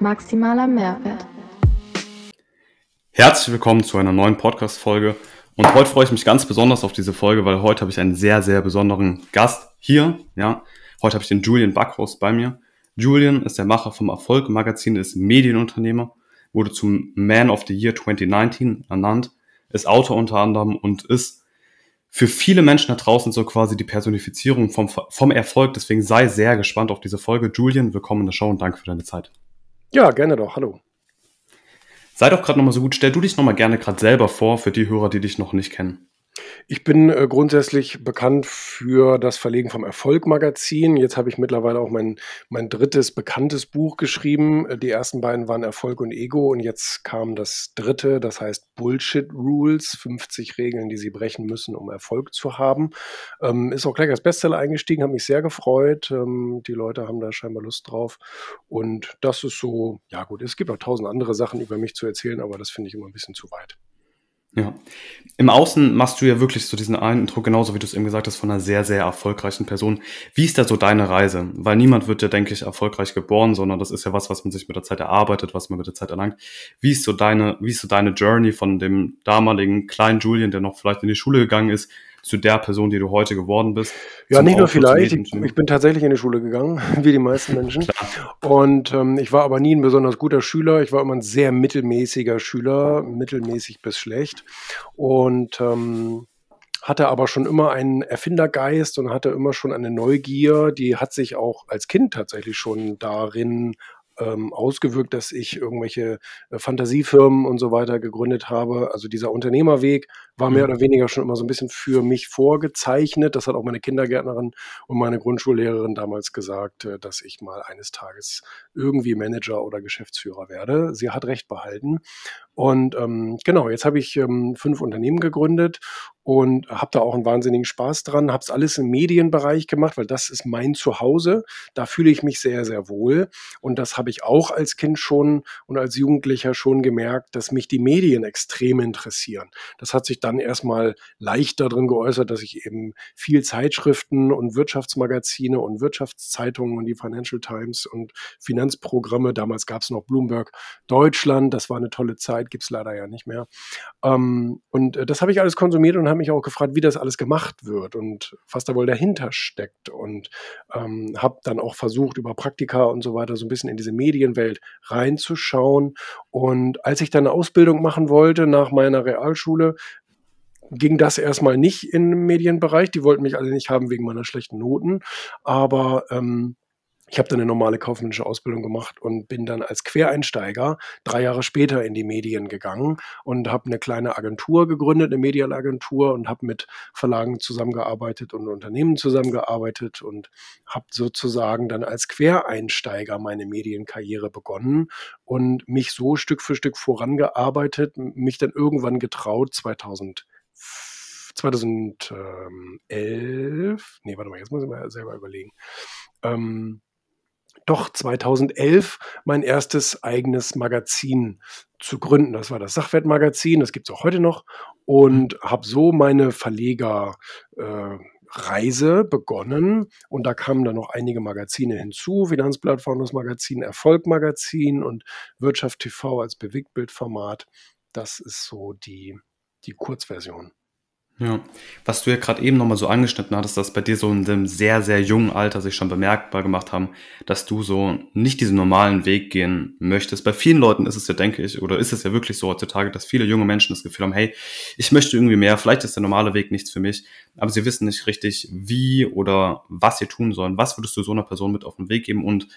Maximaler Mehrwert. Herzlich willkommen zu einer neuen Podcast-Folge. Und heute freue ich mich ganz besonders auf diese Folge, weil heute habe ich einen sehr, sehr besonderen Gast hier. Ja, heute habe ich den Julian Backhaus bei mir. Julian ist der Macher vom Erfolg Magazin, ist Medienunternehmer, wurde zum Man of the Year 2019 ernannt, ist Autor unter anderem und ist für viele Menschen da draußen so quasi die Personifizierung vom, vom Erfolg. Deswegen sei sehr gespannt auf diese Folge. Julian, willkommen in der Show und danke für deine Zeit. Ja, gerne doch. Hallo. Sei doch gerade nochmal so gut. Stell du dich nochmal gerne gerade selber vor für die Hörer, die dich noch nicht kennen. Ich bin äh, grundsätzlich bekannt für das Verlegen vom Erfolg-Magazin. Jetzt habe ich mittlerweile auch mein, mein drittes bekanntes Buch geschrieben. Äh, die ersten beiden waren Erfolg und Ego und jetzt kam das dritte, das heißt Bullshit Rules, 50 Regeln, die Sie brechen müssen, um Erfolg zu haben. Ähm, ist auch gleich als Bestseller eingestiegen, hat mich sehr gefreut. Ähm, die Leute haben da scheinbar Lust drauf. Und das ist so, ja gut, es gibt auch tausend andere Sachen über mich zu erzählen, aber das finde ich immer ein bisschen zu weit. Ja. Im Außen machst du ja wirklich so diesen Intro, genauso wie du es eben gesagt hast, von einer sehr, sehr erfolgreichen Person. Wie ist da so deine Reise? Weil niemand wird ja, denke ich, erfolgreich geboren, sondern das ist ja was, was man sich mit der Zeit erarbeitet, was man mit der Zeit erlangt. Wie ist so deine, wie ist so deine Journey von dem damaligen kleinen Julian, der noch vielleicht in die Schule gegangen ist, zu der Person, die du heute geworden bist? Ja, nicht nur vielleicht. Ich, ich, bin tatsächlich in die Schule gegangen, wie die meisten Menschen. Und ähm, ich war aber nie ein besonders guter Schüler. Ich war immer ein sehr mittelmäßiger Schüler, mittelmäßig bis schlecht. Und ähm, hatte aber schon immer einen Erfindergeist und hatte immer schon eine Neugier, die hat sich auch als Kind tatsächlich schon darin ähm, ausgewirkt, dass ich irgendwelche äh, Fantasiefirmen und so weiter gegründet habe. Also dieser Unternehmerweg war mehr mhm. oder weniger schon immer so ein bisschen für mich vorgezeichnet. Das hat auch meine Kindergärtnerin und meine Grundschullehrerin damals gesagt, äh, dass ich mal eines Tages irgendwie Manager oder Geschäftsführer werde. Sie hat recht behalten. Und ähm, genau, jetzt habe ich ähm, fünf Unternehmen gegründet und habe da auch einen wahnsinnigen Spaß dran. Habe es alles im Medienbereich gemacht, weil das ist mein Zuhause. Da fühle ich mich sehr, sehr wohl. Und das habe ich auch als Kind schon und als Jugendlicher schon gemerkt, dass mich die Medien extrem interessieren. Das hat sich dann erstmal leicht darin geäußert, dass ich eben viel Zeitschriften und Wirtschaftsmagazine und Wirtschaftszeitungen und die Financial Times und Finanzprogramme, damals gab es noch Bloomberg Deutschland, das war eine tolle Zeit, gibt es leider ja nicht mehr. Ähm, und äh, das habe ich alles konsumiert und habe mich auch gefragt, wie das alles gemacht wird und was da wohl dahinter steckt. Und ähm, habe dann auch versucht, über Praktika und so weiter so ein bisschen in diese Medienwelt reinzuschauen. Und als ich dann eine Ausbildung machen wollte nach meiner Realschule, ging das erstmal nicht im Medienbereich. Die wollten mich alle nicht haben wegen meiner schlechten Noten. Aber ähm, ich habe dann eine normale kaufmännische Ausbildung gemacht und bin dann als Quereinsteiger drei Jahre später in die Medien gegangen und habe eine kleine Agentur gegründet, eine Medialagentur und habe mit Verlagen zusammengearbeitet und Unternehmen zusammengearbeitet und habe sozusagen dann als Quereinsteiger meine Medienkarriere begonnen und mich so Stück für Stück vorangearbeitet, mich dann irgendwann getraut 2000 2011, nee, warte mal, jetzt muss ich mal selber überlegen. Ähm, doch 2011 mein erstes eigenes Magazin zu gründen. Das war das Sachwertmagazin, das gibt es auch heute noch. Und habe so meine Verlegerreise äh, begonnen. Und da kamen dann noch einige Magazine hinzu. Finanzblatt, Founders Magazin, Erfolg Magazin und Wirtschaft TV als Bewegtbildformat. Das ist so die, die Kurzversion. Ja, was du ja gerade eben nochmal so angeschnitten hattest, dass bei dir so in einem sehr, sehr jungen Alter sich schon bemerkbar gemacht haben, dass du so nicht diesen normalen Weg gehen möchtest. Bei vielen Leuten ist es ja, denke ich, oder ist es ja wirklich so heutzutage, dass viele junge Menschen das Gefühl haben, hey, ich möchte irgendwie mehr, vielleicht ist der normale Weg nichts für mich, aber sie wissen nicht richtig, wie oder was sie tun sollen. Was würdest du so einer Person mit auf den Weg geben und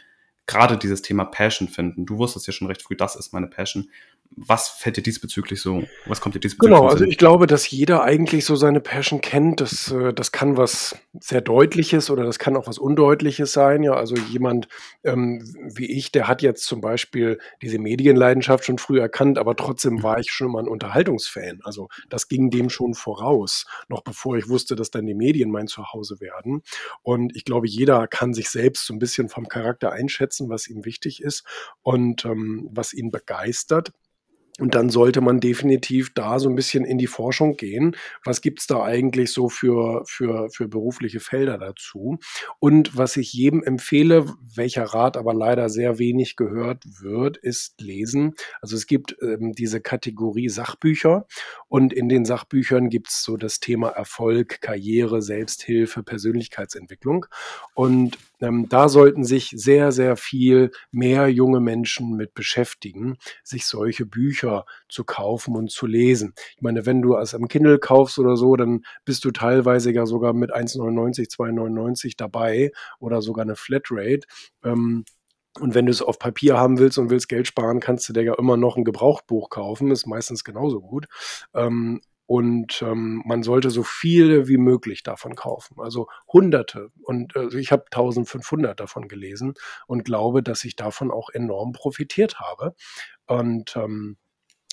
gerade dieses Thema Passion finden? Du wusstest ja schon recht früh, das ist meine Passion was fällt dir diesbezüglich so? Was kommt dir diesbezüglich? Genau, also ich glaube, dass jeder eigentlich so seine Passion kennt. Das, äh, das kann was sehr Deutliches oder das kann auch was Undeutliches sein. Ja, also jemand ähm, wie ich, der hat jetzt zum Beispiel diese Medienleidenschaft schon früh erkannt, aber trotzdem war ich schon mal ein Unterhaltungsfan. Also das ging dem schon voraus, noch bevor ich wusste, dass dann die Medien mein Zuhause werden. Und ich glaube, jeder kann sich selbst so ein bisschen vom Charakter einschätzen, was ihm wichtig ist und ähm, was ihn begeistert. Und dann sollte man definitiv da so ein bisschen in die Forschung gehen. Was gibt's da eigentlich so für, für, für berufliche Felder dazu? Und was ich jedem empfehle, welcher Rat aber leider sehr wenig gehört wird, ist lesen. Also es gibt ähm, diese Kategorie Sachbücher und in den Sachbüchern gibt's so das Thema Erfolg, Karriere, Selbsthilfe, Persönlichkeitsentwicklung. Und ähm, da sollten sich sehr, sehr viel mehr junge Menschen mit beschäftigen, sich solche Bücher zu kaufen und zu lesen. Ich meine, wenn du es am Kindle kaufst oder so, dann bist du teilweise ja sogar mit 1,99, 2,99 dabei oder sogar eine Flatrate. Ähm, und wenn du es auf Papier haben willst und willst Geld sparen, kannst du dir ja immer noch ein Gebrauchtbuch kaufen, ist meistens genauso gut. Ähm, und ähm, man sollte so viele wie möglich davon kaufen. Also Hunderte. Und äh, ich habe 1500 davon gelesen und glaube, dass ich davon auch enorm profitiert habe. Und ähm,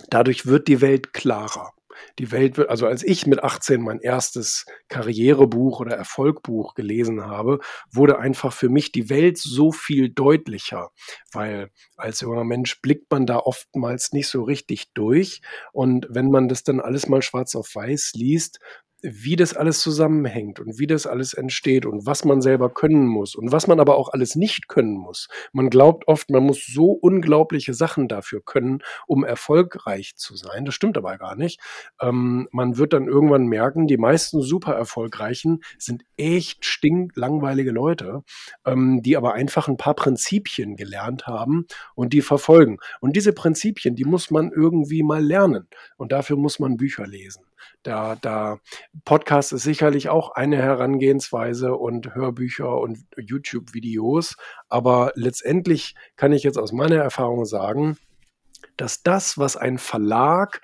dadurch wird die Welt klarer. Die Welt wird, also als ich mit 18 mein erstes Karrierebuch oder Erfolgbuch gelesen habe, wurde einfach für mich die Welt so viel deutlicher, weil als junger Mensch blickt man da oftmals nicht so richtig durch. Und wenn man das dann alles mal schwarz auf weiß liest, wie das alles zusammenhängt und wie das alles entsteht und was man selber können muss und was man aber auch alles nicht können muss. Man glaubt oft, man muss so unglaubliche Sachen dafür können, um erfolgreich zu sein. Das stimmt aber gar nicht. Ähm, man wird dann irgendwann merken, die meisten super erfolgreichen sind echt stinklangweilige Leute, ähm, die aber einfach ein paar Prinzipien gelernt haben und die verfolgen. Und diese Prinzipien, die muss man irgendwie mal lernen. Und dafür muss man Bücher lesen. Da, da Podcast ist sicherlich auch eine Herangehensweise und Hörbücher und YouTube-Videos. Aber letztendlich kann ich jetzt aus meiner Erfahrung sagen, dass das, was ein Verlag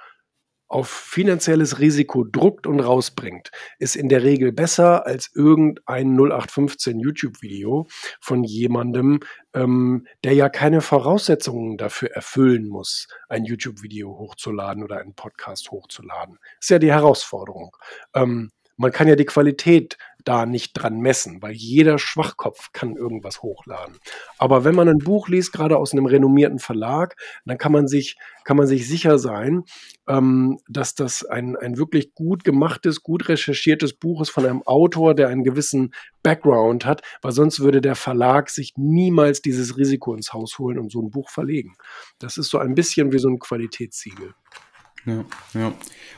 auf finanzielles Risiko druckt und rausbringt, ist in der Regel besser als irgendein 0815 YouTube-Video von jemandem, ähm, der ja keine Voraussetzungen dafür erfüllen muss, ein YouTube-Video hochzuladen oder einen Podcast hochzuladen. Ist ja die Herausforderung. Ähm, man kann ja die Qualität da nicht dran messen, weil jeder Schwachkopf kann irgendwas hochladen. Aber wenn man ein Buch liest, gerade aus einem renommierten Verlag, dann kann man sich, kann man sich sicher sein, ähm, dass das ein, ein wirklich gut gemachtes, gut recherchiertes Buch ist von einem Autor, der einen gewissen Background hat, weil sonst würde der Verlag sich niemals dieses Risiko ins Haus holen und so ein Buch verlegen. Das ist so ein bisschen wie so ein Qualitätssiegel. Ja, ja.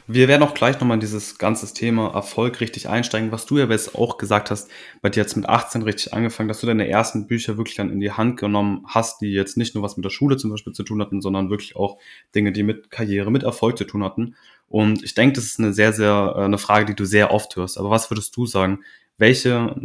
Wir werden auch gleich nochmal in dieses ganze Thema Erfolg richtig einsteigen, was du ja jetzt auch gesagt hast, bei dir jetzt mit 18 richtig angefangen, dass du deine ersten Bücher wirklich dann in die Hand genommen hast, die jetzt nicht nur was mit der Schule zum Beispiel zu tun hatten, sondern wirklich auch Dinge, die mit Karriere, mit Erfolg zu tun hatten. Und ich denke, das ist eine sehr, sehr, äh, eine Frage, die du sehr oft hörst. Aber was würdest du sagen? Welche,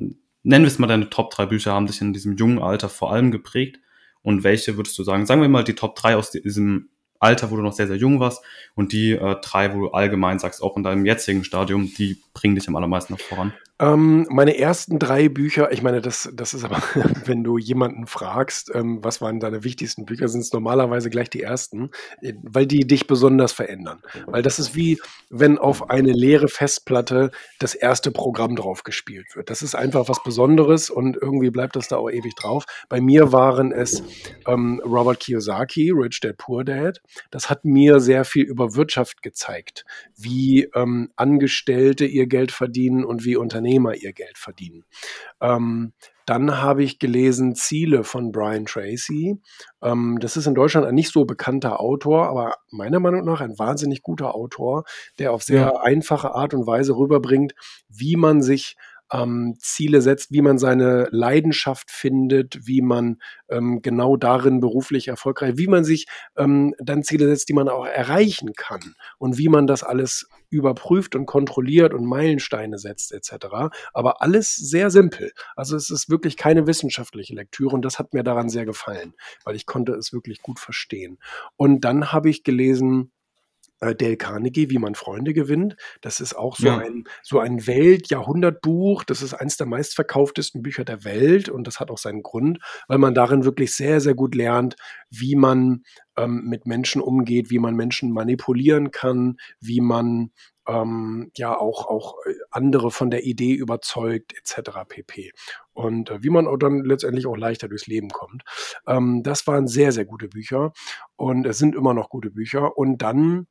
nennen wir es mal deine Top 3 Bücher, haben dich in diesem jungen Alter vor allem geprägt? Und welche würdest du sagen? Sagen wir mal die Top 3 aus diesem Alter, wo du noch sehr, sehr jung warst und die äh, drei, wo du allgemein sagst, auch in deinem jetzigen Stadium, die bringen dich am allermeisten noch voran? Ähm, meine ersten drei Bücher, ich meine, das, das ist aber, wenn du jemanden fragst, ähm, was waren deine wichtigsten Bücher, sind es normalerweise gleich die ersten, äh, weil die dich besonders verändern. Weil das ist wie, wenn auf eine leere Festplatte das erste Programm drauf gespielt wird. Das ist einfach was Besonderes und irgendwie bleibt das da auch ewig drauf. Bei mir waren es ähm, Robert Kiyosaki, Rich Dad Poor Dad. Das hat mir sehr viel über Wirtschaft gezeigt, wie ähm, Angestellte ihr Geld verdienen und wie Unternehmen Unternehmer ihr Geld verdienen. Ähm, dann habe ich gelesen Ziele von Brian Tracy. Ähm, das ist in Deutschland ein nicht so bekannter Autor, aber meiner Meinung nach ein wahnsinnig guter Autor, der auf sehr ja. einfache Art und Weise rüberbringt, wie man sich ähm, Ziele setzt, wie man seine Leidenschaft findet, wie man ähm, genau darin beruflich erfolgreich, wie man sich ähm, dann Ziele setzt, die man auch erreichen kann und wie man das alles überprüft und kontrolliert und Meilensteine setzt etc. Aber alles sehr simpel. Also es ist wirklich keine wissenschaftliche Lektüre und das hat mir daran sehr gefallen, weil ich konnte es wirklich gut verstehen. Und dann habe ich gelesen äh, Dale Carnegie, Wie man Freunde gewinnt. Das ist auch so ja. ein, so ein Welt-Jahrhundertbuch. Das ist eines der meistverkauftesten Bücher der Welt und das hat auch seinen Grund, weil man darin wirklich sehr, sehr gut lernt, wie man ähm, mit Menschen umgeht, wie man Menschen manipulieren kann, wie man ähm, ja auch, auch äh, andere von der Idee überzeugt, etc. pp. Und äh, wie man auch dann letztendlich auch leichter durchs Leben kommt. Ähm, das waren sehr, sehr gute Bücher und es sind immer noch gute Bücher. Und dann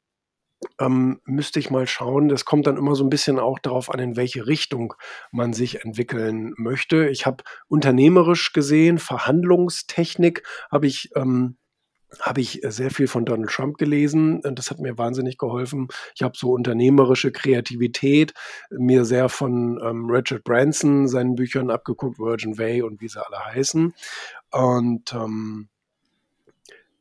ähm, müsste ich mal schauen. Das kommt dann immer so ein bisschen auch darauf an, in welche Richtung man sich entwickeln möchte. Ich habe unternehmerisch gesehen, Verhandlungstechnik habe ich ähm, habe ich sehr viel von Donald Trump gelesen und das hat mir wahnsinnig geholfen. Ich habe so unternehmerische Kreativität mir sehr von ähm, Richard Branson, seinen Büchern abgeguckt, Virgin Way und wie sie alle heißen. Und ähm,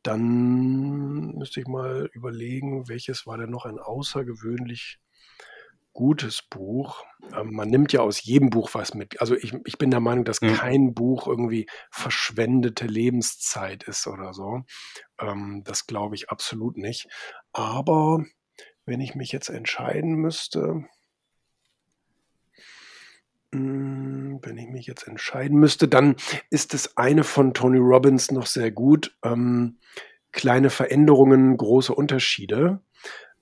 dann müsste ich mal überlegen, welches war denn noch ein außergewöhnlich gutes Buch. Ähm, man nimmt ja aus jedem Buch was mit. Also ich, ich bin der Meinung, dass mhm. kein Buch irgendwie verschwendete Lebenszeit ist oder so. Ähm, das glaube ich absolut nicht. Aber wenn ich mich jetzt entscheiden müsste, wenn ich mich jetzt entscheiden müsste, dann ist das eine von Tony Robbins noch sehr gut. Ähm, kleine Veränderungen, große Unterschiede.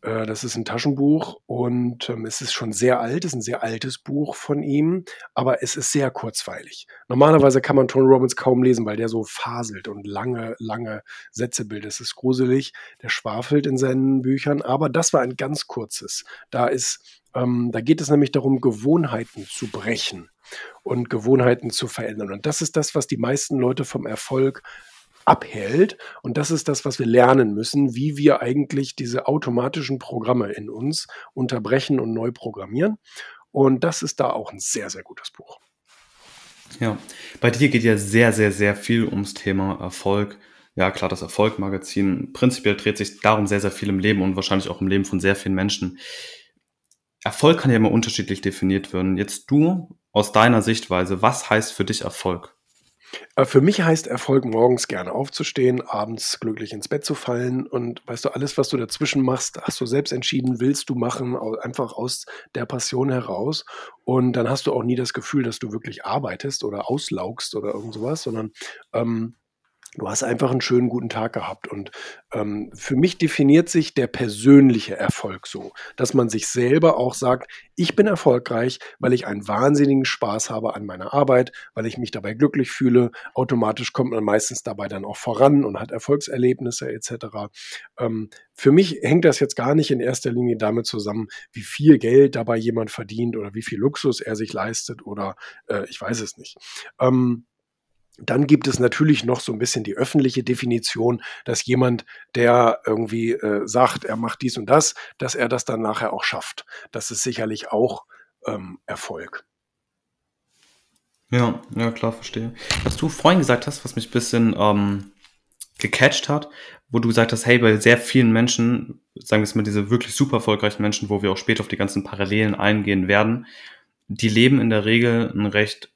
Äh, das ist ein Taschenbuch und ähm, es ist schon sehr alt, es ist ein sehr altes Buch von ihm, aber es ist sehr kurzweilig. Normalerweise kann man Tony Robbins kaum lesen, weil der so faselt und lange, lange Sätze bildet. Es ist gruselig, der schwafelt in seinen Büchern, aber das war ein ganz kurzes. Da ist, ähm, da geht es nämlich darum, Gewohnheiten zu brechen und Gewohnheiten zu verändern. Und das ist das, was die meisten Leute vom Erfolg abhält. Und das ist das, was wir lernen müssen, wie wir eigentlich diese automatischen Programme in uns unterbrechen und neu programmieren. Und das ist da auch ein sehr, sehr gutes Buch. Ja, bei dir geht ja sehr, sehr, sehr viel ums Thema Erfolg. Ja, klar, das Erfolg-Magazin. Prinzipiell dreht sich darum sehr, sehr viel im Leben und wahrscheinlich auch im Leben von sehr vielen Menschen. Erfolg kann ja immer unterschiedlich definiert werden. Jetzt du aus deiner Sichtweise, was heißt für dich Erfolg? Äh, für mich heißt Erfolg, morgens gerne aufzustehen, abends glücklich ins Bett zu fallen und weißt du, alles, was du dazwischen machst, hast du selbst entschieden, willst du machen, einfach aus der Passion heraus. Und dann hast du auch nie das Gefühl, dass du wirklich arbeitest oder auslaugst oder irgend sowas, sondern ähm, Du hast einfach einen schönen guten Tag gehabt. Und ähm, für mich definiert sich der persönliche Erfolg so, dass man sich selber auch sagt, ich bin erfolgreich, weil ich einen wahnsinnigen Spaß habe an meiner Arbeit, weil ich mich dabei glücklich fühle. Automatisch kommt man meistens dabei dann auch voran und hat Erfolgserlebnisse etc. Ähm, für mich hängt das jetzt gar nicht in erster Linie damit zusammen, wie viel Geld dabei jemand verdient oder wie viel Luxus er sich leistet oder äh, ich weiß es nicht. Ähm, dann gibt es natürlich noch so ein bisschen die öffentliche Definition, dass jemand, der irgendwie äh, sagt, er macht dies und das, dass er das dann nachher auch schafft. Das ist sicherlich auch ähm, Erfolg. Ja, ja, klar, verstehe. Was du vorhin gesagt hast, was mich ein bisschen ähm, gecatcht hat, wo du gesagt hast, hey, bei sehr vielen Menschen, sagen wir es mal, diese wirklich super erfolgreichen Menschen, wo wir auch später auf die ganzen Parallelen eingehen werden, die leben in der Regel ein recht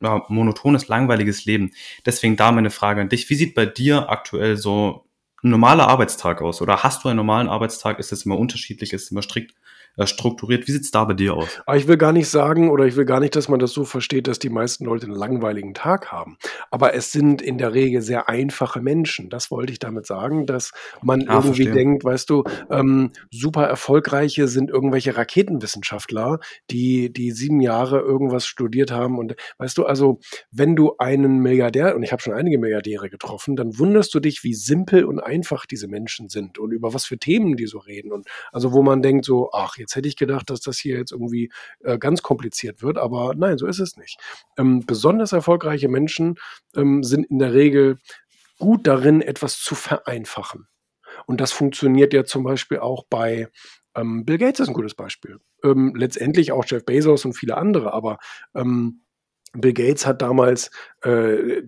ja, monotones, langweiliges Leben. Deswegen da meine Frage an dich. Wie sieht bei dir aktuell so ein normaler Arbeitstag aus? Oder hast du einen normalen Arbeitstag? Ist es immer unterschiedlich? Ist es immer strikt strukturiert. Wie sieht es da bei dir aus? Aber ich will gar nicht sagen oder ich will gar nicht, dass man das so versteht, dass die meisten Leute einen langweiligen Tag haben. Aber es sind in der Regel sehr einfache Menschen. Das wollte ich damit sagen, dass man ah, irgendwie verstehe. denkt, weißt du, ähm, super erfolgreiche sind irgendwelche Raketenwissenschaftler, die, die sieben Jahre irgendwas studiert haben. Und weißt du, also wenn du einen Milliardär, und ich habe schon einige Milliardäre getroffen, dann wunderst du dich, wie simpel und einfach diese Menschen sind und über was für Themen die so reden. Und also wo man denkt so, ach, Jetzt hätte ich gedacht, dass das hier jetzt irgendwie äh, ganz kompliziert wird, aber nein, so ist es nicht. Ähm, besonders erfolgreiche Menschen ähm, sind in der Regel gut darin, etwas zu vereinfachen. Und das funktioniert ja zum Beispiel auch bei ähm, Bill Gates ist ein gutes Beispiel. Ähm, letztendlich auch Jeff Bezos und viele andere, aber ähm, Bill Gates hat damals äh,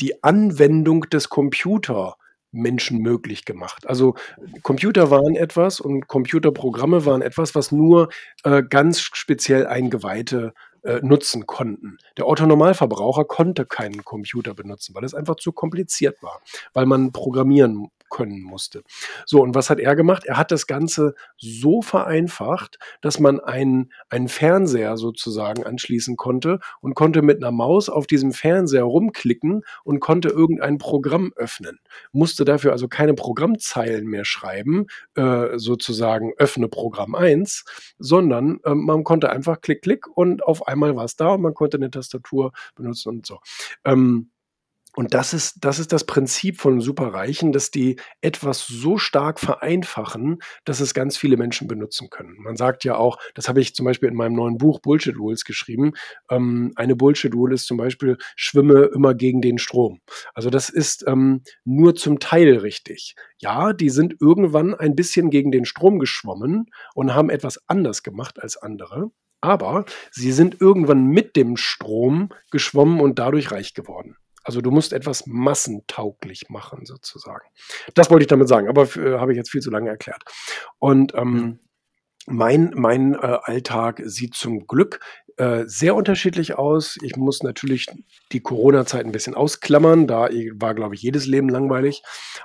die Anwendung des Computers Menschen möglich gemacht. Also Computer waren etwas und Computerprogramme waren etwas, was nur äh, ganz speziell Eingeweihte äh, nutzen konnten. Der Otto-Normalverbraucher konnte keinen Computer benutzen, weil es einfach zu kompliziert war, weil man programmieren können musste. So, und was hat er gemacht? Er hat das Ganze so vereinfacht, dass man einen, einen Fernseher sozusagen anschließen konnte und konnte mit einer Maus auf diesem Fernseher rumklicken und konnte irgendein Programm öffnen. Musste dafür also keine Programmzeilen mehr schreiben, äh, sozusagen öffne Programm 1, sondern äh, man konnte einfach klick, klick und auf einmal war es da und man konnte eine Tastatur benutzen und so. Ähm, und das ist, das ist das Prinzip von Superreichen, dass die etwas so stark vereinfachen, dass es ganz viele Menschen benutzen können. Man sagt ja auch, das habe ich zum Beispiel in meinem neuen Buch Bullshit Rules geschrieben. Ähm, eine Bullshit Rule ist zum Beispiel, schwimme immer gegen den Strom. Also das ist ähm, nur zum Teil richtig. Ja, die sind irgendwann ein bisschen gegen den Strom geschwommen und haben etwas anders gemacht als andere. Aber sie sind irgendwann mit dem Strom geschwommen und dadurch reich geworden. Also du musst etwas massentauglich machen, sozusagen. Das wollte ich damit sagen, aber äh, habe ich jetzt viel zu lange erklärt. Und ähm, mein, mein äh, Alltag sieht zum Glück äh, sehr unterschiedlich aus. Ich muss natürlich die Corona-Zeit ein bisschen ausklammern. Da war, glaube ich, jedes Leben langweilig.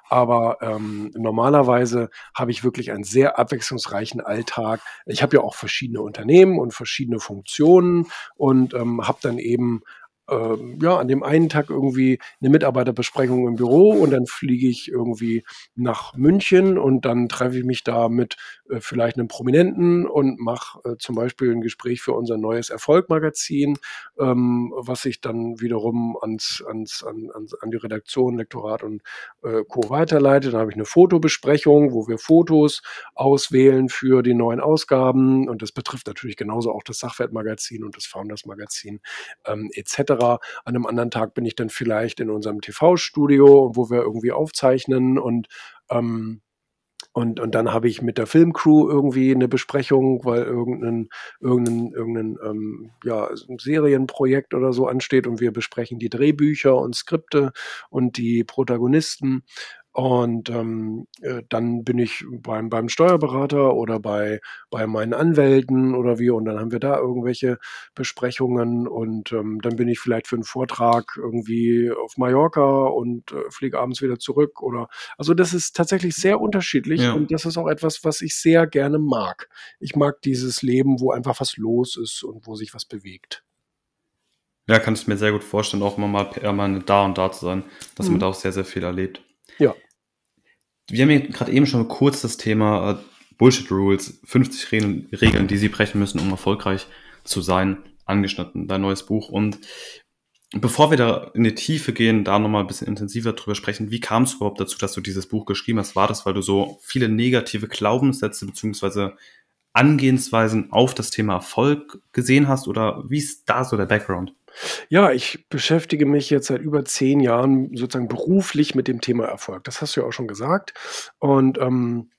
Aber ähm, normalerweise habe ich wirklich einen sehr abwechslungsreichen Alltag. Ich habe ja auch verschiedene Unternehmen und verschiedene Funktionen und ähm, habe dann eben ähm, ja, an dem einen Tag irgendwie eine Mitarbeiterbesprechung im Büro und dann fliege ich irgendwie nach München und dann treffe ich mich da mit äh, vielleicht einem Prominenten und mache äh, zum Beispiel ein Gespräch für unser neues Erfolgmagazin, ähm, was ich dann wiederum ans, ans, an, ans, an die Redaktion, Lektorat und äh, Co. weiterleite. Dann habe ich eine Fotobesprechung, wo wir Fotos auswählen für die neuen Ausgaben und das betrifft natürlich genauso auch das Sachwertmagazin und das Founders-Magazin ähm, etc. An einem anderen Tag bin ich dann vielleicht in unserem TV-Studio, wo wir irgendwie aufzeichnen und ähm, und, und dann habe ich mit der Filmcrew irgendwie eine Besprechung, weil irgendein, irgendein, irgendein ähm, ja, Serienprojekt oder so ansteht und wir besprechen die Drehbücher und Skripte und die Protagonisten. Und ähm, äh, dann bin ich beim, beim Steuerberater oder bei, bei meinen Anwälten oder wie, und dann haben wir da irgendwelche Besprechungen und ähm, dann bin ich vielleicht für einen Vortrag irgendwie auf Mallorca und äh, fliege abends wieder zurück oder also das ist tatsächlich sehr unterschiedlich ja. und das ist auch etwas, was ich sehr gerne mag. Ich mag dieses Leben, wo einfach was los ist und wo sich was bewegt. Ja, kann ich mir sehr gut vorstellen, auch immer mal permanent da und da zu sein, dass mhm. man da auch sehr, sehr viel erlebt. Ja. Wir haben ja gerade eben schon kurz das Thema äh, Bullshit Rules, 50 Regeln, Regeln, die Sie brechen müssen, um erfolgreich zu sein, angeschnitten, dein neues Buch. Und bevor wir da in die Tiefe gehen, da nochmal ein bisschen intensiver drüber sprechen, wie kam es überhaupt dazu, dass du dieses Buch geschrieben hast? War das, weil du so viele negative Glaubenssätze beziehungsweise Angehensweisen auf das Thema Erfolg gesehen hast oder wie ist da so der Background? Ja, ich beschäftige mich jetzt seit über zehn Jahren sozusagen beruflich mit dem Thema Erfolg. Das hast du ja auch schon gesagt. Und ähm,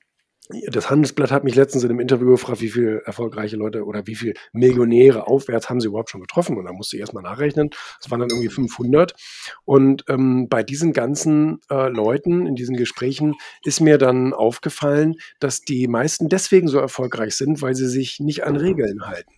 das Handelsblatt hat mich letztens in einem Interview gefragt, wie viele erfolgreiche Leute oder wie viele Millionäre aufwärts haben sie überhaupt schon getroffen? Und da musste ich erstmal nachrechnen. Das waren dann irgendwie 500. Und ähm, bei diesen ganzen äh, Leuten in diesen Gesprächen ist mir dann aufgefallen, dass die meisten deswegen so erfolgreich sind, weil sie sich nicht an Regeln halten.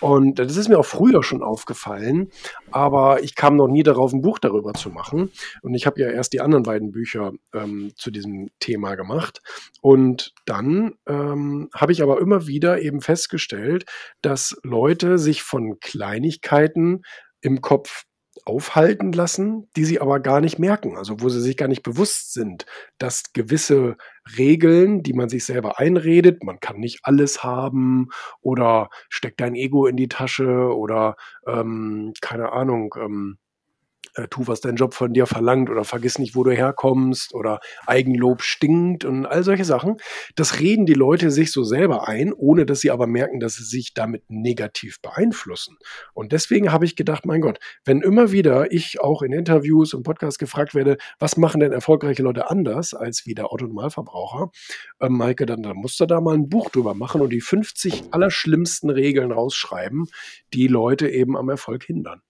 Und das ist mir auch früher schon aufgefallen, aber ich kam noch nie darauf, ein Buch darüber zu machen. Und ich habe ja erst die anderen beiden Bücher ähm, zu diesem Thema gemacht. Und dann ähm, habe ich aber immer wieder eben festgestellt, dass Leute sich von Kleinigkeiten im Kopf aufhalten lassen, die sie aber gar nicht merken, also wo sie sich gar nicht bewusst sind, dass gewisse Regeln, die man sich selber einredet, man kann nicht alles haben oder steckt dein Ego in die Tasche oder ähm, keine Ahnung, ähm, äh, tu, was dein Job von dir verlangt oder vergiss nicht, wo du herkommst oder Eigenlob stinkt und all solche Sachen. Das reden die Leute sich so selber ein, ohne dass sie aber merken, dass sie sich damit negativ beeinflussen. Und deswegen habe ich gedacht, mein Gott, wenn immer wieder ich auch in Interviews und Podcasts gefragt werde, was machen denn erfolgreiche Leute anders als wie der Autonormalverbraucher, äh, Maike, dann, dann musst du da mal ein Buch drüber machen und die 50 allerschlimmsten Regeln rausschreiben, die Leute eben am Erfolg hindern.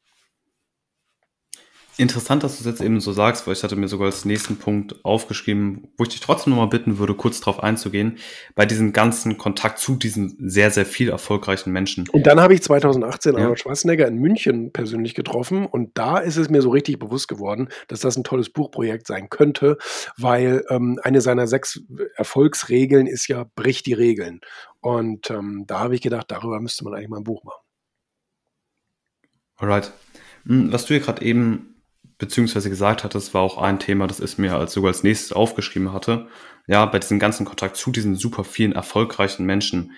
Interessant, dass du es jetzt eben so sagst, weil ich hatte mir sogar als nächsten Punkt aufgeschrieben, wo ich dich trotzdem nochmal bitten würde, kurz darauf einzugehen, bei diesem ganzen Kontakt zu diesen sehr, sehr viel erfolgreichen Menschen. Und dann habe ich 2018 ja. Arnold Schwarzenegger in München persönlich getroffen und da ist es mir so richtig bewusst geworden, dass das ein tolles Buchprojekt sein könnte, weil ähm, eine seiner sechs Erfolgsregeln ist ja, brich die Regeln. Und ähm, da habe ich gedacht, darüber müsste man eigentlich mal ein Buch machen. Alright. Hm, was du hier gerade eben beziehungsweise gesagt hattest, war auch ein Thema, das ist mir als sogar als nächstes aufgeschrieben hatte. Ja, bei diesem ganzen Kontakt zu diesen super vielen erfolgreichen Menschen.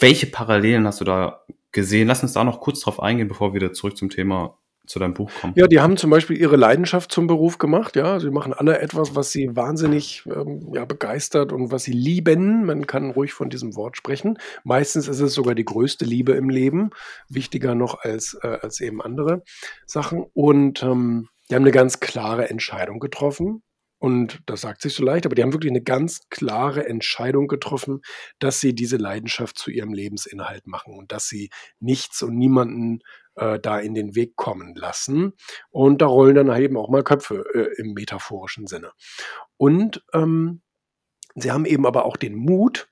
Welche Parallelen hast du da gesehen? Lass uns da noch kurz drauf eingehen, bevor wir wieder zurück zum Thema zu deinem Buch kommen. Ja, die haben zum Beispiel ihre Leidenschaft zum Beruf gemacht. Ja, sie machen alle etwas, was sie wahnsinnig ähm, ja, begeistert und was sie lieben. Man kann ruhig von diesem Wort sprechen. Meistens ist es sogar die größte Liebe im Leben, wichtiger noch als, äh, als eben andere Sachen. Und ähm, die haben eine ganz klare Entscheidung getroffen. Und das sagt sich so leicht, aber die haben wirklich eine ganz klare Entscheidung getroffen, dass sie diese Leidenschaft zu ihrem Lebensinhalt machen und dass sie nichts und niemanden äh, da in den Weg kommen lassen. Und da rollen dann eben auch mal Köpfe äh, im metaphorischen Sinne. Und ähm, sie haben eben aber auch den Mut,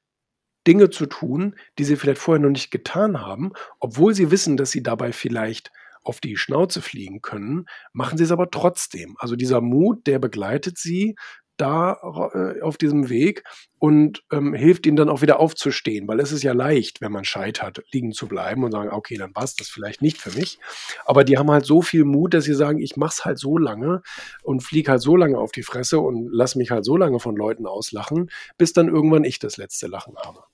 Dinge zu tun, die sie vielleicht vorher noch nicht getan haben, obwohl sie wissen, dass sie dabei vielleicht auf die Schnauze fliegen können, machen sie es aber trotzdem. Also dieser Mut, der begleitet sie da äh, auf diesem Weg und ähm, hilft ihnen dann auch wieder aufzustehen, weil es ist ja leicht, wenn man scheitert, liegen zu bleiben und sagen, okay, dann passt das vielleicht nicht für mich. Aber die haben halt so viel Mut, dass sie sagen, ich mach's halt so lange und fliege halt so lange auf die Fresse und lass mich halt so lange von Leuten auslachen, bis dann irgendwann ich das letzte Lachen habe.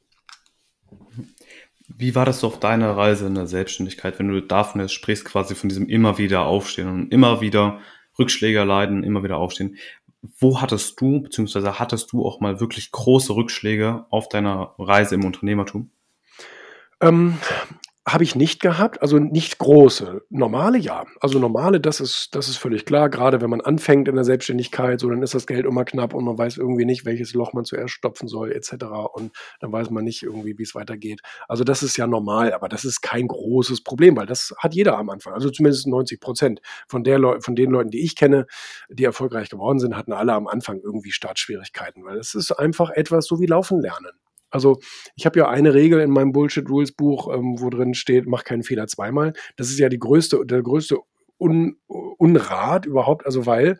Wie war das auf deiner Reise in der Selbstständigkeit, wenn du davon jetzt sprichst, quasi von diesem immer wieder aufstehen und immer wieder Rückschläge leiden, immer wieder aufstehen? Wo hattest du, beziehungsweise hattest du auch mal wirklich große Rückschläge auf deiner Reise im Unternehmertum? Ähm, habe ich nicht gehabt, also nicht große. Normale ja. Also normale, das ist, das ist völlig klar. Gerade wenn man anfängt in der Selbstständigkeit, so dann ist das Geld immer knapp und man weiß irgendwie nicht, welches Loch man zuerst stopfen soll, etc. Und dann weiß man nicht irgendwie, wie es weitergeht. Also das ist ja normal, aber das ist kein großes Problem, weil das hat jeder am Anfang. Also zumindest 90 Prozent von, der Leu von den Leuten, die ich kenne, die erfolgreich geworden sind, hatten alle am Anfang irgendwie Startschwierigkeiten, weil es ist einfach etwas so wie Laufen lernen. Also ich habe ja eine Regel in meinem Bullshit Rules Buch, ähm, wo drin steht, mach keinen Fehler zweimal. Das ist ja die größte, der größte Un Unrat überhaupt, also weil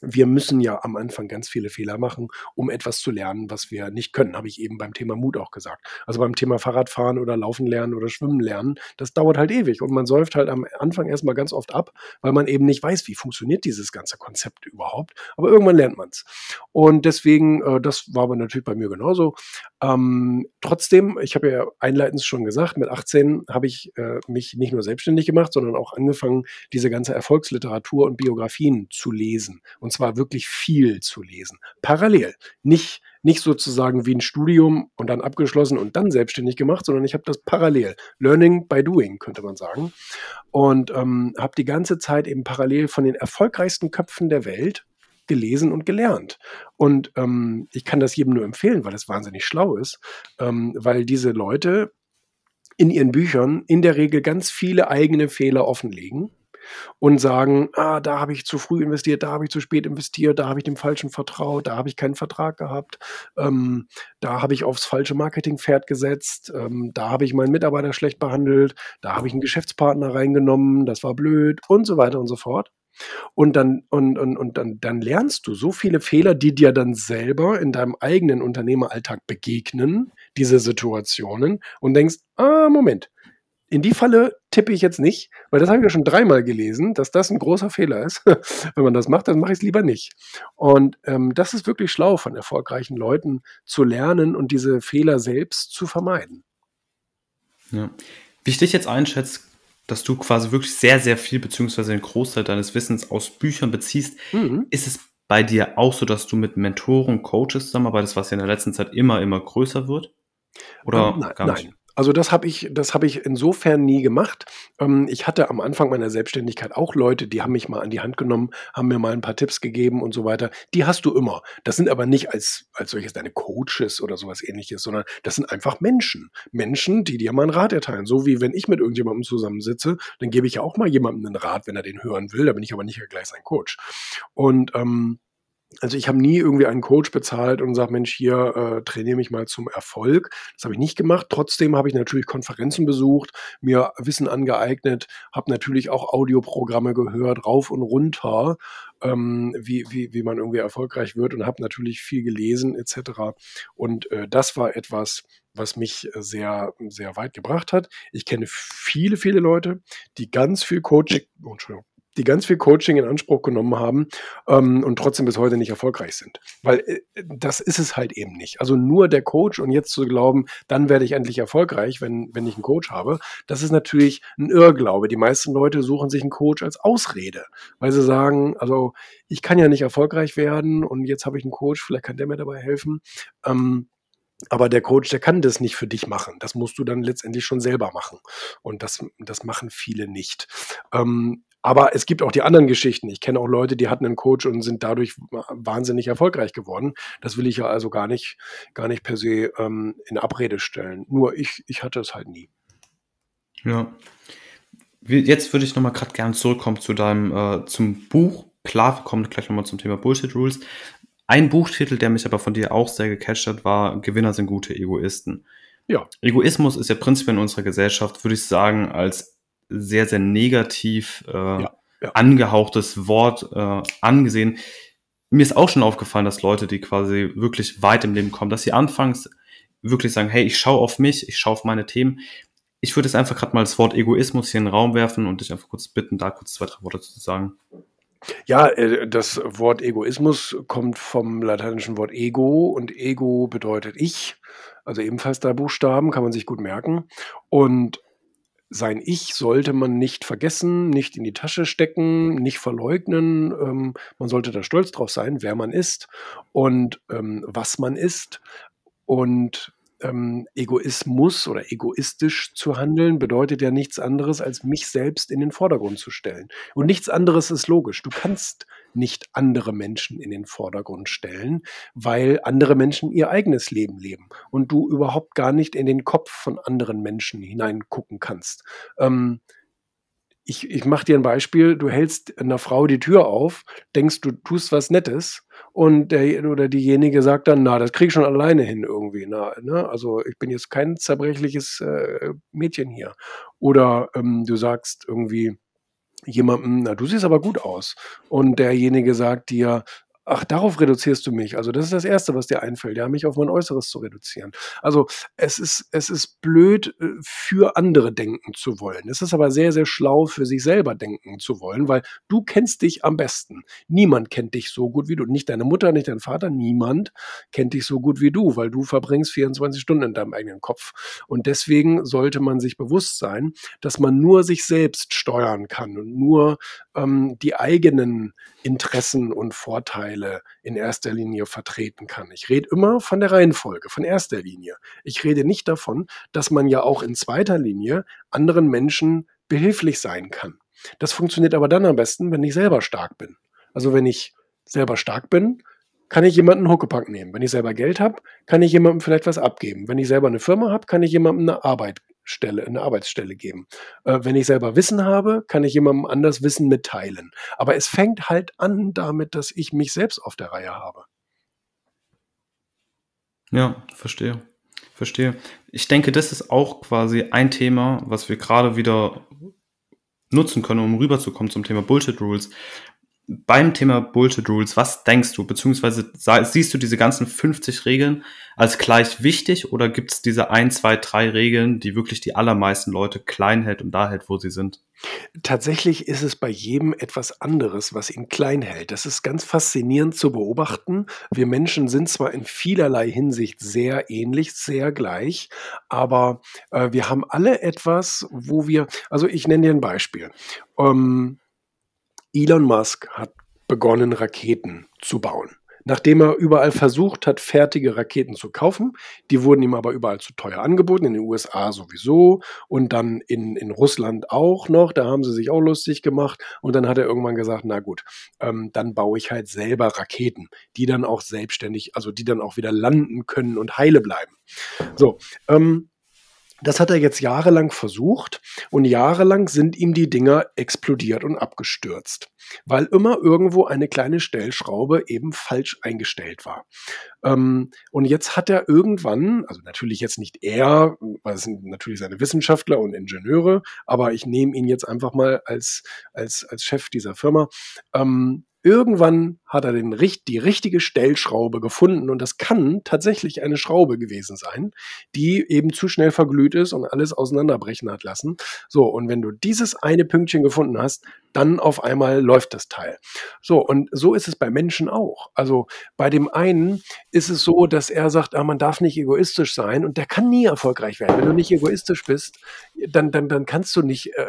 wir müssen ja am Anfang ganz viele Fehler machen, um etwas zu lernen, was wir nicht können, habe ich eben beim Thema Mut auch gesagt. Also beim Thema Fahrradfahren oder Laufen lernen oder Schwimmen lernen, das dauert halt ewig und man säuft halt am Anfang erstmal ganz oft ab, weil man eben nicht weiß, wie funktioniert dieses ganze Konzept überhaupt. Aber irgendwann lernt man es. Und deswegen, äh, das war aber natürlich bei mir genauso. Ähm, trotzdem, ich habe ja einleitend schon gesagt, mit 18 habe ich äh, mich nicht nur selbstständig gemacht, sondern auch angefangen, diese ganze Erfolgsliteratur und Biografien zu lesen. Und zwar wirklich viel zu lesen. Parallel. Nicht, nicht sozusagen wie ein Studium und dann abgeschlossen und dann selbstständig gemacht, sondern ich habe das parallel. Learning by doing, könnte man sagen. Und ähm, habe die ganze Zeit eben parallel von den erfolgreichsten Köpfen der Welt gelesen und gelernt. Und ähm, ich kann das jedem nur empfehlen, weil es wahnsinnig schlau ist, ähm, weil diese Leute in ihren Büchern in der Regel ganz viele eigene Fehler offenlegen und sagen, ah, da habe ich zu früh investiert, da habe ich zu spät investiert, da habe ich dem Falschen vertraut, da habe ich keinen Vertrag gehabt, ähm, da habe ich aufs falsche Marketingpferd gesetzt, ähm, da habe ich meinen Mitarbeiter schlecht behandelt, da habe ich einen Geschäftspartner reingenommen, das war blöd und so weiter und so fort. Und dann, und, und, und dann, dann lernst du so viele Fehler, die dir dann selber in deinem eigenen Unternehmeralltag begegnen, diese Situationen, und denkst, ah, Moment, in die Falle tippe ich jetzt nicht, weil das habe ich ja schon dreimal gelesen, dass das ein großer Fehler ist. Wenn man das macht, dann mache ich es lieber nicht. Und ähm, das ist wirklich schlau von erfolgreichen Leuten zu lernen und diese Fehler selbst zu vermeiden. Ja. Wie ich dich jetzt einschätze, dass du quasi wirklich sehr, sehr viel, beziehungsweise den Großteil deines Wissens aus Büchern beziehst. Mhm. Ist es bei dir auch so, dass du mit Mentoren, Coaches zusammenarbeitest, was ja in der letzten Zeit immer, immer größer wird? Oder ähm, nein, gar nicht? Nein. Also das habe ich, das habe ich insofern nie gemacht. Ähm, ich hatte am Anfang meiner Selbstständigkeit auch Leute, die haben mich mal an die Hand genommen, haben mir mal ein paar Tipps gegeben und so weiter. Die hast du immer. Das sind aber nicht als, als solches deine Coaches oder sowas ähnliches, sondern das sind einfach Menschen. Menschen, die dir mal einen Rat erteilen. So wie wenn ich mit irgendjemandem zusammensitze, dann gebe ich ja auch mal jemandem einen Rat, wenn er den hören will. Da bin ich aber nicht gleich sein Coach. Und ähm, also ich habe nie irgendwie einen Coach bezahlt und gesagt, Mensch, hier äh, trainiere mich mal zum Erfolg. Das habe ich nicht gemacht. Trotzdem habe ich natürlich Konferenzen besucht, mir Wissen angeeignet, habe natürlich auch Audioprogramme gehört, rauf und runter, ähm, wie, wie, wie man irgendwie erfolgreich wird und habe natürlich viel gelesen etc. Und äh, das war etwas, was mich sehr, sehr weit gebracht hat. Ich kenne viele, viele Leute, die ganz viel Coaching, oh, Entschuldigung, die ganz viel Coaching in Anspruch genommen haben ähm, und trotzdem bis heute nicht erfolgreich sind. Weil äh, das ist es halt eben nicht. Also nur der Coach und jetzt zu glauben, dann werde ich endlich erfolgreich, wenn, wenn ich einen Coach habe, das ist natürlich ein Irrglaube. Die meisten Leute suchen sich einen Coach als Ausrede, weil sie sagen, also ich kann ja nicht erfolgreich werden und jetzt habe ich einen Coach, vielleicht kann der mir dabei helfen. Ähm, aber der Coach, der kann das nicht für dich machen. Das musst du dann letztendlich schon selber machen. Und das, das machen viele nicht. Ähm, aber es gibt auch die anderen Geschichten. Ich kenne auch Leute, die hatten einen Coach und sind dadurch wahnsinnig erfolgreich geworden. Das will ich ja also gar nicht, gar nicht per se ähm, in Abrede stellen. Nur ich, ich hatte es halt nie. Ja. Jetzt würde ich nochmal gerade gerne zurückkommen zu deinem, äh, zum Buch. Klar, wir kommen gleich nochmal zum Thema Bullshit Rules. Ein Buchtitel, der mich aber von dir auch sehr gecatcht hat, war Gewinner sind gute Egoisten. Ja. Egoismus ist ja prinzipiell in unserer Gesellschaft, würde ich sagen, als sehr, sehr negativ äh, ja, ja. angehauchtes Wort äh, angesehen. Mir ist auch schon aufgefallen, dass Leute, die quasi wirklich weit im Leben kommen, dass sie anfangs wirklich sagen, hey, ich schaue auf mich, ich schaue auf meine Themen. Ich würde jetzt einfach gerade mal das Wort Egoismus hier in den Raum werfen und dich einfach kurz bitten, da kurz zwei, drei Worte zu sagen. Ja, äh, das Wort Egoismus kommt vom lateinischen Wort ego und ego bedeutet ich, also ebenfalls drei Buchstaben, kann man sich gut merken. Und sein Ich sollte man nicht vergessen, nicht in die Tasche stecken, nicht verleugnen. Ähm, man sollte da stolz drauf sein, wer man ist und ähm, was man ist. Und ähm, Egoismus oder egoistisch zu handeln bedeutet ja nichts anderes, als mich selbst in den Vordergrund zu stellen. Und nichts anderes ist logisch. Du kannst nicht andere Menschen in den Vordergrund stellen, weil andere Menschen ihr eigenes Leben leben und du überhaupt gar nicht in den Kopf von anderen Menschen hineingucken kannst. Ähm, ich, ich mache dir ein Beispiel, du hältst einer Frau die Tür auf, denkst, du tust was Nettes und der oder diejenige sagt dann, na, das krieg ich schon alleine hin irgendwie. Na, ne? Also ich bin jetzt kein zerbrechliches äh, Mädchen hier. Oder ähm, du sagst irgendwie jemandem, na, du siehst aber gut aus. Und derjenige sagt dir, Ach, darauf reduzierst du mich. Also das ist das Erste, was dir einfällt, ja, mich auf mein Äußeres zu reduzieren. Also es ist, es ist blöd, äh, für andere denken zu wollen. Es ist aber sehr, sehr schlau, für sich selber denken zu wollen, weil du kennst dich am besten. Niemand kennt dich so gut wie du. Nicht deine Mutter, nicht dein Vater, niemand kennt dich so gut wie du, weil du verbringst 24 Stunden in deinem eigenen Kopf. Und deswegen sollte man sich bewusst sein, dass man nur sich selbst steuern kann und nur ähm, die eigenen Interessen und Vorteile in erster Linie vertreten kann. Ich rede immer von der Reihenfolge, von erster Linie. Ich rede nicht davon, dass man ja auch in zweiter Linie anderen Menschen behilflich sein kann. Das funktioniert aber dann am besten, wenn ich selber stark bin. Also wenn ich selber stark bin, kann ich jemanden Huckepack nehmen. Wenn ich selber Geld habe, kann ich jemandem vielleicht was abgeben. Wenn ich selber eine Firma habe, kann ich jemandem eine Arbeit Stelle, eine Arbeitsstelle geben. Äh, wenn ich selber Wissen habe, kann ich jemandem anders Wissen mitteilen. Aber es fängt halt an damit, dass ich mich selbst auf der Reihe habe. Ja, verstehe. Verstehe. Ich denke, das ist auch quasi ein Thema, was wir gerade wieder nutzen können, um rüberzukommen zum Thema Bullshit Rules beim Thema Bullshit Rules, was denkst du, beziehungsweise siehst du diese ganzen 50 Regeln als gleich wichtig oder gibt es diese ein, zwei, drei Regeln, die wirklich die allermeisten Leute klein hält und da hält, wo sie sind? Tatsächlich ist es bei jedem etwas anderes, was ihn klein hält. Das ist ganz faszinierend zu beobachten. Wir Menschen sind zwar in vielerlei Hinsicht sehr ähnlich, sehr gleich, aber äh, wir haben alle etwas, wo wir, also ich nenne dir ein Beispiel. Ähm, Elon Musk hat begonnen, Raketen zu bauen. nachdem er überall versucht hat, fertige Raketen zu kaufen. Die wurden ihm aber überall zu teuer angeboten, in den USA sowieso und dann in, in Russland auch noch. Da haben sie sich auch lustig gemacht. Und dann hat er irgendwann gesagt, na gut, ähm, dann baue ich halt selber Raketen, die dann auch selbstständig, also die dann auch wieder landen können und heile bleiben. So, ähm, das hat er jetzt jahrelang versucht und jahrelang sind ihm die Dinger explodiert und abgestürzt, weil immer irgendwo eine kleine Stellschraube eben falsch eingestellt war. Ähm, und jetzt hat er irgendwann, also natürlich jetzt nicht er, weil es sind natürlich seine Wissenschaftler und Ingenieure, aber ich nehme ihn jetzt einfach mal als, als, als Chef dieser Firma, ähm, Irgendwann hat er den, die richtige Stellschraube gefunden und das kann tatsächlich eine Schraube gewesen sein, die eben zu schnell verglüht ist und alles auseinanderbrechen hat lassen. So, und wenn du dieses eine Pünktchen gefunden hast, dann auf einmal läuft das Teil. So, und so ist es bei Menschen auch. Also bei dem einen ist es so, dass er sagt, ah, man darf nicht egoistisch sein und der kann nie erfolgreich werden. Wenn du nicht egoistisch bist, dann, dann, dann kannst du nicht äh,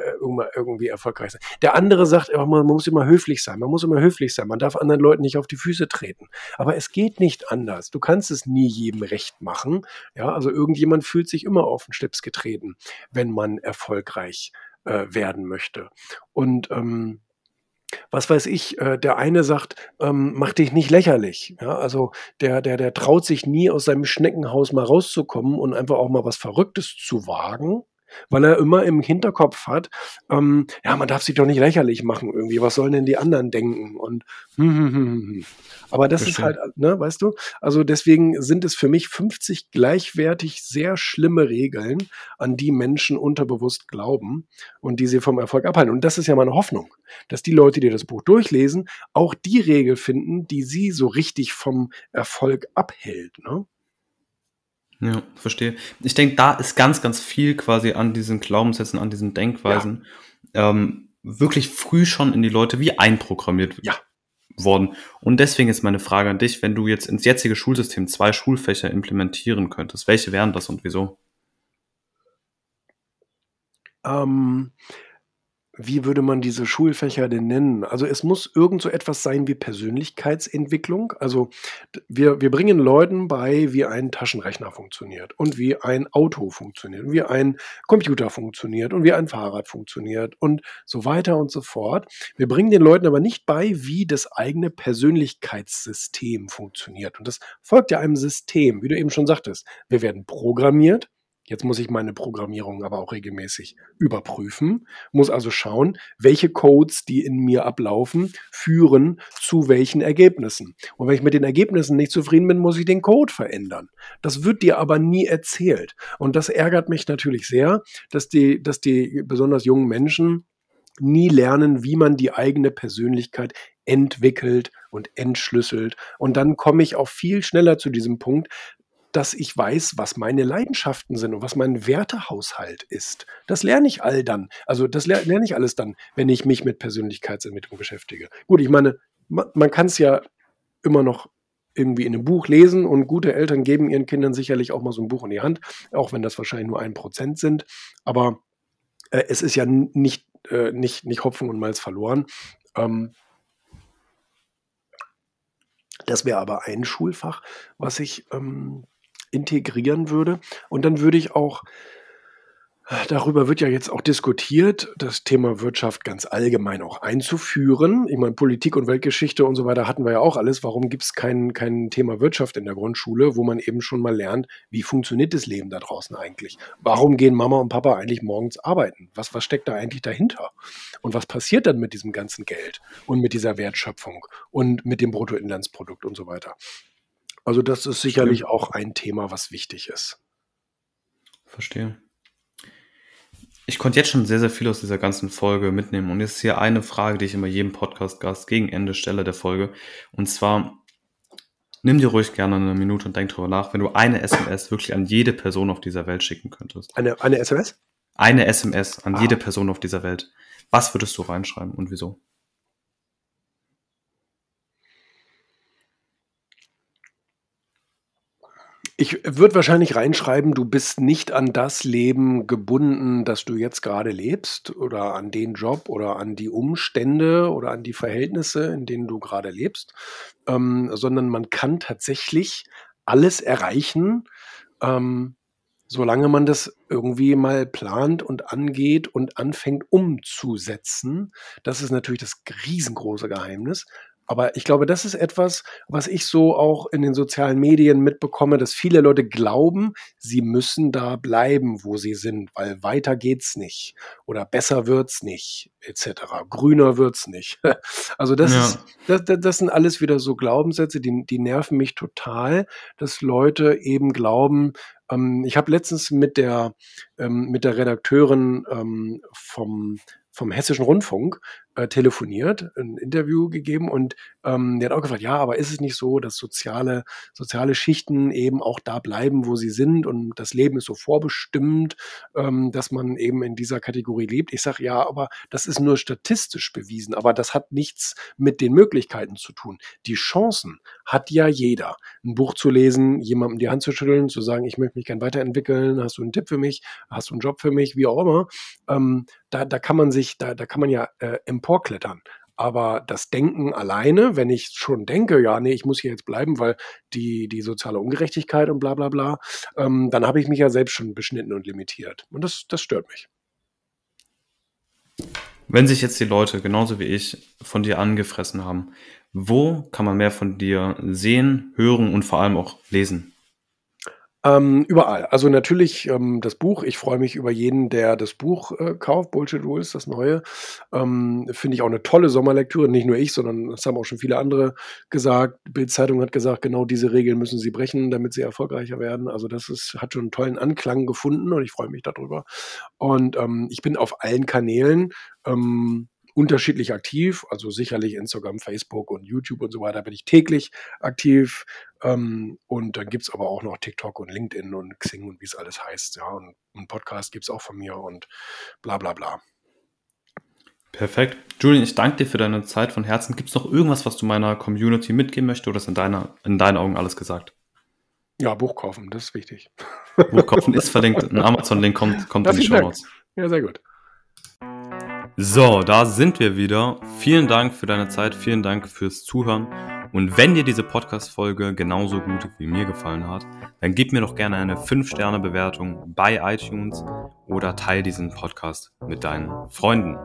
irgendwie erfolgreich sein. Der andere sagt, man, man muss immer höflich sein, man muss immer höflich sein, man darf anderen Leuten nicht auf die Füße treten. Aber es geht nicht anders. Du kannst es nie jedem recht machen. Ja, also irgendjemand fühlt sich immer auf den Schlips getreten, wenn man erfolgreich ist äh, werden möchte. Und ähm, was weiß ich, äh, der eine sagt, ähm, mach dich nicht lächerlich. Ja, also der, der, der traut sich nie aus seinem Schneckenhaus mal rauszukommen und einfach auch mal was Verrücktes zu wagen weil er immer im Hinterkopf hat, ähm, ja, man darf sich doch nicht lächerlich machen irgendwie, was sollen denn die anderen denken? Und hm, hm, hm, hm. hm. aber das Bestimmt. ist halt, ne, weißt du, also deswegen sind es für mich 50 gleichwertig sehr schlimme Regeln, an die Menschen unterbewusst glauben und die sie vom Erfolg abhalten. Und das ist ja meine Hoffnung, dass die Leute, die das Buch durchlesen, auch die Regel finden, die sie so richtig vom Erfolg abhält. Ne? Ja, verstehe. Ich denke, da ist ganz, ganz viel quasi an diesen Glaubenssätzen, an diesen Denkweisen ja. ähm, wirklich früh schon in die Leute wie einprogrammiert ja. worden. Und deswegen ist meine Frage an dich, wenn du jetzt ins jetzige Schulsystem zwei Schulfächer implementieren könntest, welche wären das und wieso? Ähm, wie würde man diese Schulfächer denn nennen? Also es muss irgend so etwas sein wie Persönlichkeitsentwicklung. Also wir, wir bringen Leuten bei, wie ein Taschenrechner funktioniert und wie ein Auto funktioniert und wie ein Computer funktioniert und wie ein Fahrrad funktioniert und so weiter und so fort. Wir bringen den Leuten aber nicht bei, wie das eigene Persönlichkeitssystem funktioniert. Und das folgt ja einem System, wie du eben schon sagtest. Wir werden programmiert Jetzt muss ich meine Programmierung aber auch regelmäßig überprüfen, muss also schauen, welche Codes, die in mir ablaufen, führen zu welchen Ergebnissen. Und wenn ich mit den Ergebnissen nicht zufrieden bin, muss ich den Code verändern. Das wird dir aber nie erzählt. Und das ärgert mich natürlich sehr, dass die, dass die besonders jungen Menschen nie lernen, wie man die eigene Persönlichkeit entwickelt und entschlüsselt. Und dann komme ich auch viel schneller zu diesem Punkt, dass ich weiß, was meine Leidenschaften sind und was mein Wertehaushalt ist. Das lerne ich all dann. Also das lerne ich alles dann, wenn ich mich mit Persönlichkeitsentwicklung beschäftige. Gut, ich meine, man, kann es ja immer noch irgendwie in einem Buch lesen und gute Eltern geben ihren Kindern sicherlich auch mal so ein Buch in die Hand, auch wenn das wahrscheinlich nur ein Prozent sind. Aber äh, es ist ja nicht, äh, nicht, nicht Hopfen und Malz verloren. Ähm, das wäre aber ein Schulfach, was ich ähm, integrieren würde. Und dann würde ich auch Darüber wird ja jetzt auch diskutiert, das Thema Wirtschaft ganz allgemein auch einzuführen. Ich meine, Politik und Weltgeschichte und so weiter hatten wir ja auch alles. Warum gibt es kein, kein Thema Wirtschaft in der Grundschule, wo man eben schon mal lernt, wie funktioniert das Leben da draußen eigentlich? Warum gehen Mama und Papa eigentlich morgens arbeiten? Was, was steckt da eigentlich dahinter? Und was passiert dann mit diesem ganzen Geld und mit dieser Wertschöpfung und mit dem Bruttoinlandsprodukt und so weiter? Also das ist sicherlich Stimmt. auch ein Thema, was wichtig ist. Verstehe. Ich konnte jetzt schon sehr, sehr viel aus dieser ganzen Folge mitnehmen. Und jetzt ist hier eine Frage, die ich immer jedem Podcast-Gast gegen Ende stelle der Folge. Und zwar, nimm dir ruhig gerne eine Minute und denk drüber nach, wenn du eine SMS wirklich an jede Person auf dieser Welt schicken könntest. Eine, eine SMS? Eine SMS an ah. jede Person auf dieser Welt. Was würdest du reinschreiben und wieso? Ich würde wahrscheinlich reinschreiben, du bist nicht an das Leben gebunden, das du jetzt gerade lebst oder an den Job oder an die Umstände oder an die Verhältnisse, in denen du gerade lebst, ähm, sondern man kann tatsächlich alles erreichen, ähm, solange man das irgendwie mal plant und angeht und anfängt umzusetzen. Das ist natürlich das riesengroße Geheimnis. Aber ich glaube, das ist etwas, was ich so auch in den sozialen Medien mitbekomme, dass viele Leute glauben, sie müssen da bleiben, wo sie sind, weil weiter geht's nicht oder besser wird's nicht, etc. Grüner wird's nicht. Also das ja. ist, das, das sind alles wieder so Glaubenssätze, die, die nerven mich total, dass Leute eben glauben, ähm, ich habe letztens mit der, ähm, mit der Redakteurin ähm, vom vom Hessischen Rundfunk äh, telefoniert, ein Interview gegeben und ähm, der hat auch gefragt, ja, aber ist es nicht so, dass soziale, soziale Schichten eben auch da bleiben, wo sie sind und das Leben ist so vorbestimmt, ähm, dass man eben in dieser Kategorie lebt? Ich sage, ja, aber das ist nur statistisch bewiesen, aber das hat nichts mit den Möglichkeiten zu tun. Die Chancen hat ja jeder. Ein Buch zu lesen, jemandem die Hand zu schütteln, zu sagen, ich möchte mich gern weiterentwickeln, hast du einen Tipp für mich, hast du einen Job für mich, wie auch immer. Ähm, da, da kann man sich, da, da kann man ja äh, emporklettern. Aber das Denken alleine, wenn ich schon denke, ja, nee, ich muss hier jetzt bleiben, weil die, die soziale Ungerechtigkeit und bla bla bla, ähm, dann habe ich mich ja selbst schon beschnitten und limitiert. Und das, das stört mich. Wenn sich jetzt die Leute, genauso wie ich, von dir angefressen haben, wo kann man mehr von dir sehen, hören und vor allem auch lesen? Ähm, überall. Also natürlich ähm, das Buch. Ich freue mich über jeden, der das Buch äh, kauft. Bullshit Rules, das neue. Ähm, Finde ich auch eine tolle Sommerlektüre. Nicht nur ich, sondern das haben auch schon viele andere gesagt. Bild-Zeitung hat gesagt, genau diese Regeln müssen sie brechen, damit sie erfolgreicher werden. Also das ist, hat schon einen tollen Anklang gefunden und ich freue mich darüber. Und ähm, ich bin auf allen Kanälen. Ähm, unterschiedlich aktiv, also sicherlich Instagram, Facebook und YouTube und so weiter bin ich täglich aktiv. Ähm, und dann gibt es aber auch noch TikTok und LinkedIn und Xing und wie es alles heißt. Ja, und einen Podcast gibt es auch von mir und bla bla bla. Perfekt. Julian, ich danke dir für deine Zeit von Herzen. Gibt es noch irgendwas, was du meiner Community mitgeben möchtest oder ist in, deiner, in deinen Augen alles gesagt? Ja, Buch kaufen, das ist wichtig. Buch kaufen ist verlinkt. Ein Amazon-Link kommt, kommt in die Show Notes. Ja, sehr gut. So, da sind wir wieder. Vielen Dank für deine Zeit, vielen Dank fürs Zuhören. Und wenn dir diese Podcast-Folge genauso gut wie mir gefallen hat, dann gib mir doch gerne eine 5-Sterne-Bewertung bei iTunes oder teile diesen Podcast mit deinen Freunden.